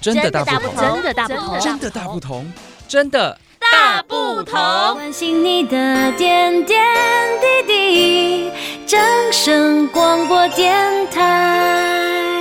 真的大不同，真的大不同，真的大不同，真的大不同。关心你的点点滴滴，掌声广播电台。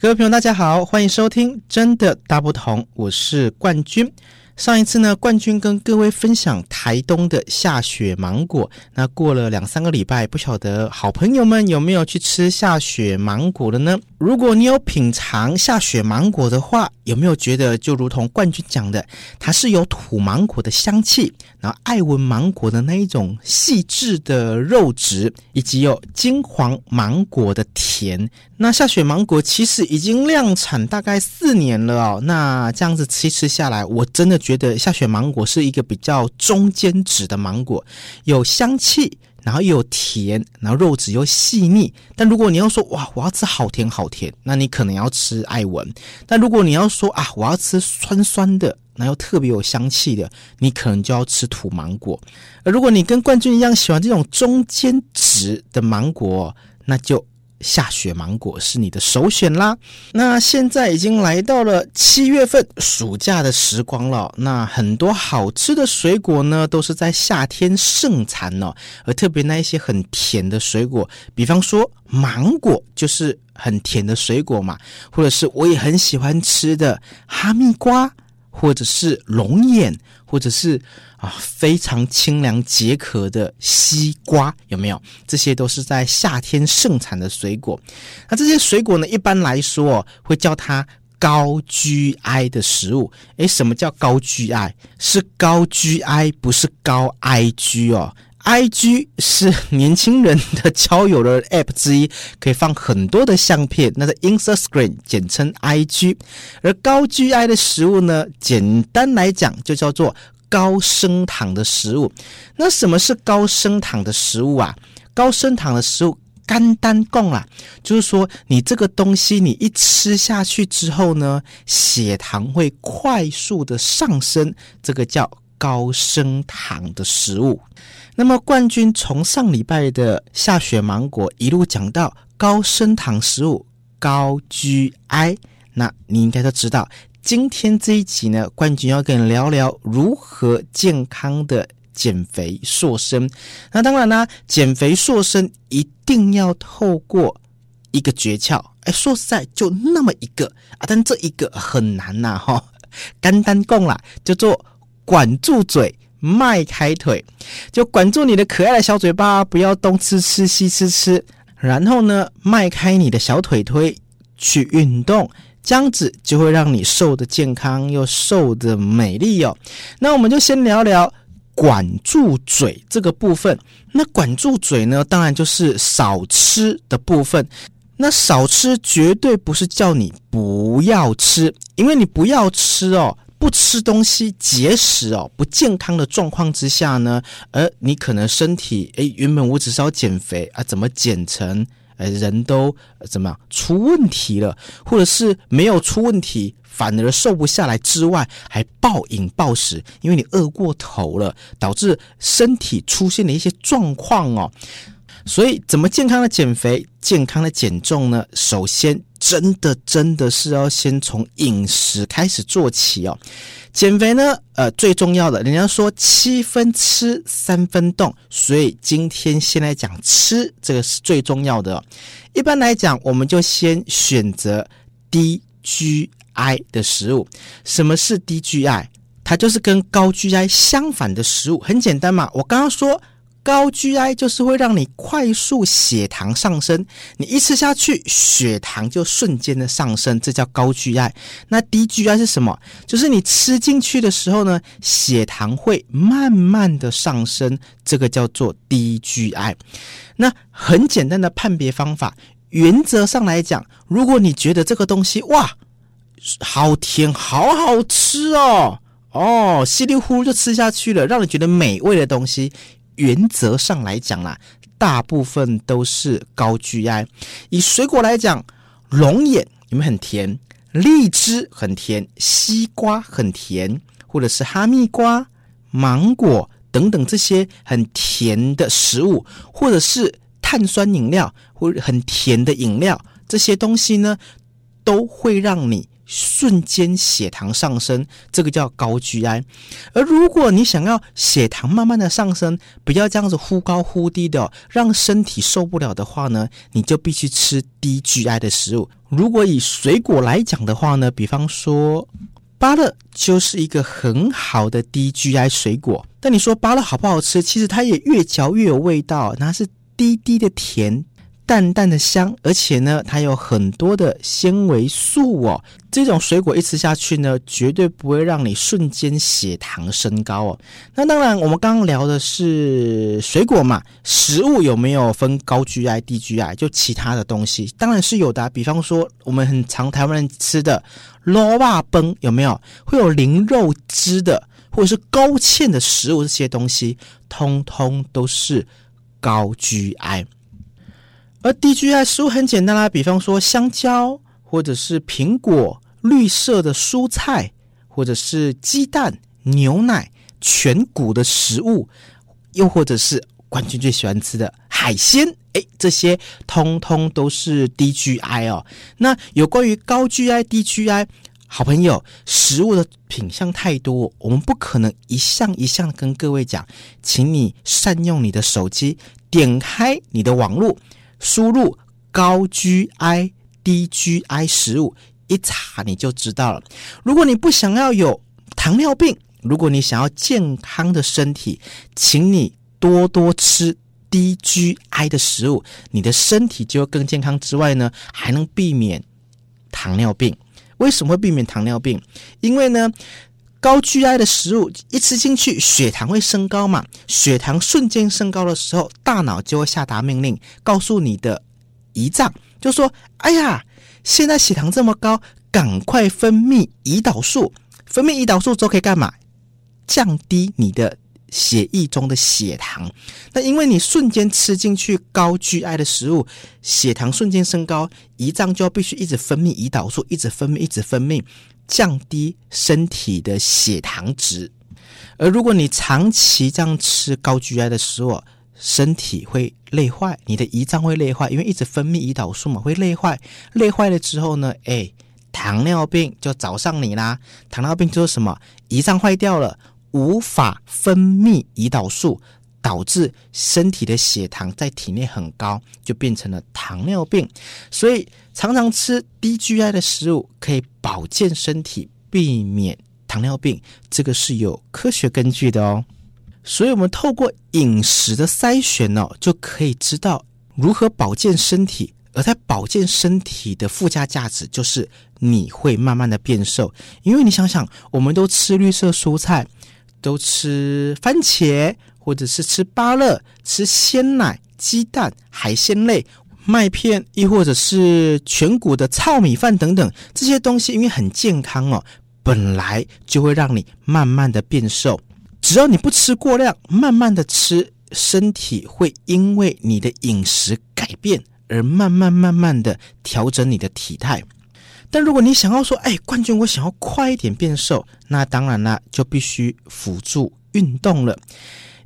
各位朋友，大家好，欢迎收听《真的大不同》，我是冠军。上一次呢，冠军跟各位分享台东的下雪芒果。那过了两三个礼拜，不晓得好朋友们有没有去吃下雪芒果了呢？如果你有品尝下雪芒果的话，有没有觉得就如同冠军讲的，它是有土芒果的香气，然后爱文芒果的那一种细致的肉质，以及有金黄芒果的甜。那下雪芒果其实已经量产大概四年了哦。那这样子吃吃下来，我真的觉得下雪芒果是一个比较中间值的芒果，有香气。然后又有甜，然后肉质又细腻。但如果你要说哇，我要吃好甜好甜，那你可能要吃艾文。但如果你要说啊，我要吃酸酸的，然后特别有香气的，你可能就要吃土芒果。而如果你跟冠军一样喜欢这种中间值的芒果，那就。下雪芒果是你的首选啦。那现在已经来到了七月份，暑假的时光了。那很多好吃的水果呢，都是在夏天盛产哦。而特别那一些很甜的水果，比方说芒果，就是很甜的水果嘛。或者是我也很喜欢吃的哈密瓜，或者是龙眼，或者是。啊，非常清凉解渴的西瓜有没有？这些都是在夏天盛产的水果。那这些水果呢，一般来说会叫它高 GI 的食物。诶，什么叫高 GI？是高 GI，不是高 IG 哦。IG 是年轻人的交友的 App 之一，可以放很多的相片，那是 Instagram，简称 IG。而高 GI 的食物呢，简单来讲就叫做。高升糖的食物，那什么是高升糖的食物啊？高升糖的食物，肝单供啦，就是说你这个东西你一吃下去之后呢，血糖会快速的上升，这个叫高升糖的食物。那么冠军从上礼拜的下雪芒果一路讲到高升糖食物高 GI，那你应该都知道。今天这一集呢，冠军要跟你聊聊如何健康的减肥瘦身。那当然啦，减肥瘦身一定要透过一个诀窍。哎，说实在，就那么一个啊，但这一个很难呐，哈。简单供啦，叫做管住嘴，迈开腿，就管住你的可爱的小嘴巴，不要东吃吃西吃吃。然后呢，迈开你的小腿腿去运动。这样子就会让你瘦得健康又瘦得美丽哦。那我们就先聊聊管住嘴这个部分。那管住嘴呢，当然就是少吃的部分。那少吃绝对不是叫你不要吃，因为你不要吃哦，不吃东西节食哦，不健康的状况之下呢，而你可能身体诶，原本我只是要减肥啊，怎么减成？呃，人都怎么样出问题了，或者是没有出问题，反而瘦不下来之外，还暴饮暴食，因为你饿过头了，导致身体出现了一些状况哦。所以，怎么健康的减肥、健康的减重呢？首先，真的真的是要先从饮食开始做起哦。减肥呢，呃，最重要的，人家说七分吃，三分动，所以今天先来讲吃，这个是最重要的哦。一般来讲，我们就先选择低 GI 的食物。什么是低 GI？它就是跟高 GI 相反的食物。很简单嘛，我刚刚说。高 GI 就是会让你快速血糖上升，你一吃下去，血糖就瞬间的上升，这叫高 GI。那低 GI 是什么？就是你吃进去的时候呢，血糖会慢慢的上升，这个叫做低 GI。那很简单的判别方法，原则上来讲，如果你觉得这个东西哇，好甜，好好吃哦，哦，稀里呼噜就吃下去了，让你觉得美味的东西。原则上来讲啦，大部分都是高 GI。以水果来讲，龙眼有没有很甜？荔枝很甜，西瓜很甜，或者是哈密瓜、芒果等等这些很甜的食物，或者是碳酸饮料或者很甜的饮料，这些东西呢，都会让你瞬间血糖上升，这个叫高 GI。而如果你想要血糖慢慢的上升，不要这样子忽高忽低的，让身体受不了的话呢，你就必须吃低 GI 的食物。如果以水果来讲的话呢，比方说芭乐就是一个很好的低 GI 水果。但你说芭乐好不好吃？其实它也越嚼越有味道，那是低低的甜。淡淡的香，而且呢，它有很多的纤维素哦。这种水果一吃下去呢，绝对不会让你瞬间血糖升高哦。那当然，我们刚刚聊的是水果嘛，食物有没有分高 GI、低 GI？就其他的东西，当然是有的。比方说，我们很常台湾人吃的萝卜崩，有没有会有零肉汁的，或者是高纤的食物？这些东西通通都是高 GI。而低 GI 食物很简单啦，比方说香蕉，或者是苹果、绿色的蔬菜，或者是鸡蛋、牛奶、全谷的食物，又或者是冠军最喜欢吃的海鲜，诶，这些通通都是低 GI 哦。那有关于高 GI、低 GI，好朋友，食物的品相太多，我们不可能一项一项跟各位讲，请你善用你的手机，点开你的网络。输入高 GI、低 GI 食物，一查你就知道了。如果你不想要有糖尿病，如果你想要健康的身体，请你多多吃低 GI 的食物，你的身体就会更健康之外呢，还能避免糖尿病。为什么会避免糖尿病？因为呢，高 GI 的食物一吃进去，血糖会升高嘛？血糖瞬间升高的时候，大脑就会下达命令，告诉你的胰脏，就说：“哎呀，现在血糖这么高，赶快分泌胰岛素。分泌胰岛素之后可以干嘛？降低你的血液中的血糖。那因为你瞬间吃进去高 GI 的食物，血糖瞬间升高，胰脏就要必须一直分泌胰岛素，一直分泌，一直分泌。”降低身体的血糖值，而如果你长期这样吃高 GI 的食物，身体会累坏，你的胰脏会累坏，因为一直分泌胰岛素嘛，会累坏。累坏了之后呢，哎，糖尿病就找上你啦。糖尿病就是什么？胰脏坏掉了，无法分泌胰岛素。导致身体的血糖在体内很高，就变成了糖尿病。所以常常吃低 GI 的食物可以保健身体，避免糖尿病，这个是有科学根据的哦。所以，我们透过饮食的筛选哦，就可以知道如何保健身体。而在保健身体的附加价值，就是你会慢慢的变瘦。因为你想想，我们都吃绿色蔬菜，都吃番茄。或者是吃芭乐、吃鲜奶、鸡蛋、海鲜类、麦片，亦或者是全谷的糙米饭等等这些东西，因为很健康哦，本来就会让你慢慢的变瘦。只要你不吃过量，慢慢的吃，身体会因为你的饮食改变而慢慢慢慢的调整你的体态。但如果你想要说，哎，冠军，我想要快一点变瘦，那当然啦，就必须辅助运动了。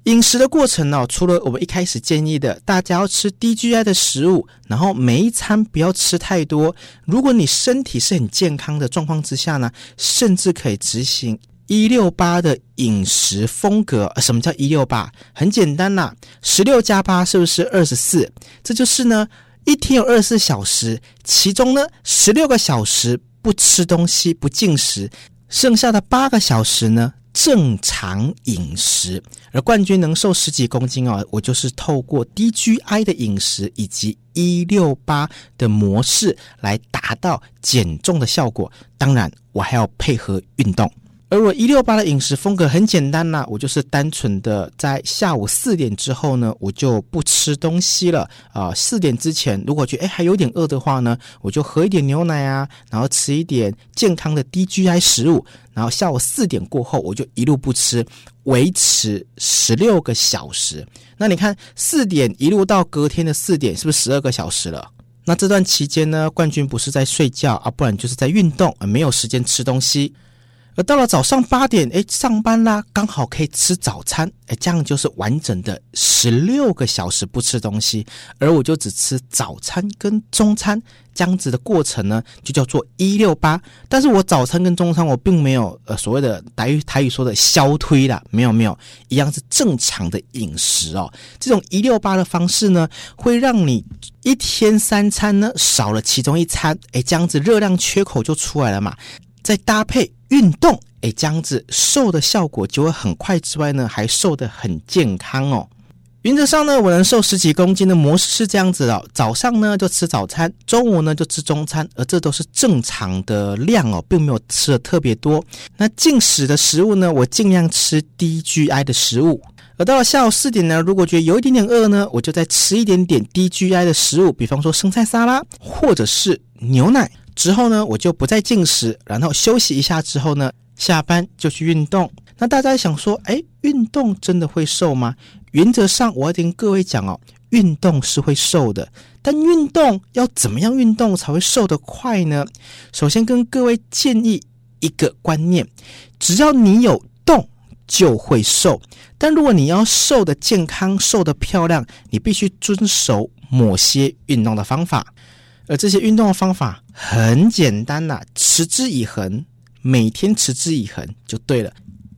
饮食的过程呢、除了我们一开始建议的，大家要吃低 GI 的食物，然后每一餐不要吃太多。如果你身体是很健康的状况之下呢，甚至可以执行一六八的饮食风格。什么叫一六八？很简单呐，十六加八是不是二十四？这就是呢，一天有二十四小时，其中呢，十六个小时不吃东西不进食，剩下的八个小时呢，正常饮食，而冠军能瘦十几公斤哦，我就是透过低 GI 的饮食以及一六八的模式来达到减重的效果。当然，我还要配合运动。而我一六八的饮食风格很简单呐、我就是单纯的在下午四点之后呢，我就不吃东西了啊。四点之前，如果觉得诶还有点饿的话呢，我就喝一点牛奶啊，然后吃一点健康的低 GI 食物。然后下午四点过后，我就一路不吃，维持十六个小时。那你看，四点一路到隔天的四点，是不是十二个小时了？那这段期间呢，冠军不是在睡觉啊，不然就是在运动啊，没有时间吃东西。而到了早上八点，哎，上班啦，刚好可以吃早餐，哎，这样就是完整的十六个小时不吃东西，而我就只吃早餐跟中餐，这样子的过程呢，就叫做一六八。但是我早餐跟中餐我并没有呃所谓的台语台语说的消推啦，没有没有，一样是正常的饮食哦。这种一六八的方式呢，会让你一天三餐呢少了其中一餐，哎，这样子热量缺口就出来了嘛。再搭配运动，哎，这样子瘦的效果就会很快之外呢，还瘦得很健康哦。原则上呢，我能瘦十几公斤的模式是这样子的哦：早上呢就吃早餐，中午呢就吃中餐，而这都是正常的量哦，并没有吃的特别多。那进食的食物呢，我尽量吃低 GI 的食物。而到了下午四点呢，如果觉得有一点点饿呢，我就再吃一点点低 GI 的食物，比方说生菜沙拉或者是牛奶。之后呢，我就不再进食，然后休息一下之后呢，下班就去运动。那大家想说，哎，运动真的会瘦吗？原则上，我要跟各位讲哦，运动是会瘦的，但运动要怎么样运动才会瘦得快呢？首先跟各位建议一个观念，只要你有动就会瘦。但如果你要瘦得健康、瘦得漂亮，你必须遵守某些运动的方法。而这些运动的方法很简单呐，持之以恒，每天持之以恒就对了。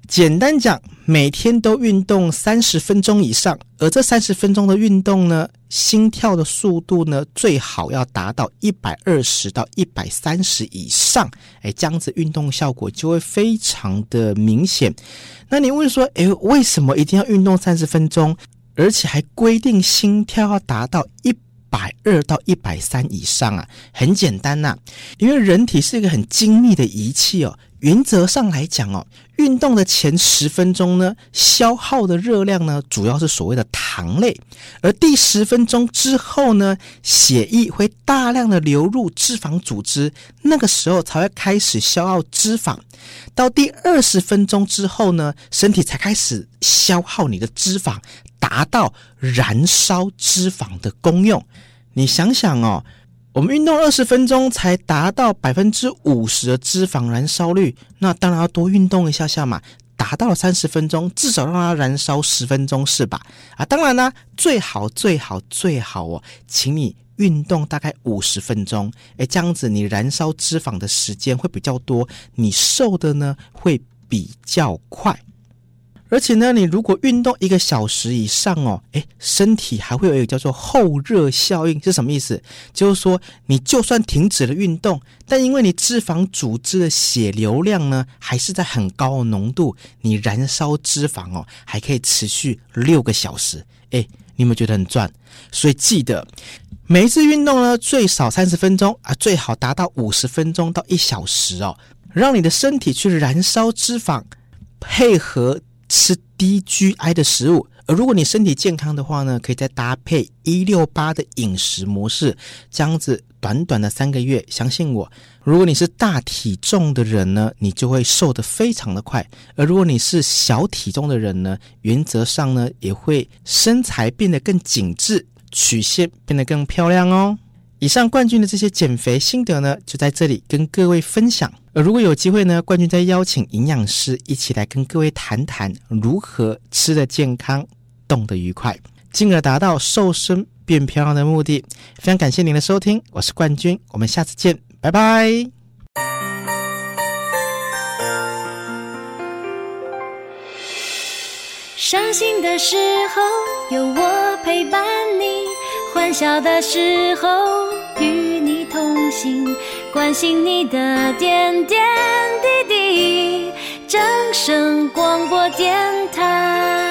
简单讲，每天都运动三十分钟以上，而这三十分钟的运动呢，心跳的速度呢，最好要达到一百二十到一百三十以上，哎，这样子运动效果就会非常的明显。那你问说，哎，为什么一定要运动三十分钟，而且还规定心跳要达到一百二到一百三以上啊，很简单呐，因为人体是一个很精密的仪器哦。原则上来讲哦，运动的前十分钟呢，消耗的热量呢，主要是所谓的糖类，而第十分钟之后呢，血液会大量的流入脂肪组织，那个时候才会开始消耗脂肪。到第二十分钟之后呢，身体才开始消耗你的脂肪，达到燃烧脂肪的功用。你想想哦。我们运动二十分钟才达到百分之五十的脂肪燃烧率，那当然要多运动一下下嘛。达到了三十分钟，至少让它燃烧十分钟是吧？啊，当然呢，最好最好最好哦，请你运动大概五十分钟，诶，这样子你燃烧脂肪的时间会比较多，你瘦的呢会比较快。而且呢，你如果运动一个小时以上哦，诶，身体还会有一个叫做后热效应，是什么意思？就是说，你就算停止了运动，但因为你脂肪组织的血流量呢，还是在很高的浓度，你燃烧脂肪哦，还可以持续六个小时。诶，你有没有觉得很赚？所以记得每一次运动呢，最少三十分钟啊，最好达到五十分钟到一小时哦，让你的身体去燃烧脂肪，配合。吃低 GI 的食物，而如果你身体健康的话呢，可以再搭配一六八的饮食模式，这样子短短的三个月，相信我，如果你是大体重的人呢，你就会瘦得非常的快；而如果你是小体重的人呢，原则上呢，也会身材变得更紧致，曲线变得更漂亮哦。以上冠军的这些减肥心得呢，就在这里跟各位分享。而如果有机会呢，冠军再邀请营养师一起来跟各位谈谈如何吃得健康、动得愉快，进而达到瘦身变漂亮的目的。非常感谢您的收听，我是冠军，我们下次见，拜拜。伤心的时候有我陪伴你，欢笑的时候与你同行。关心你的点点滴滴，掌声广播电台。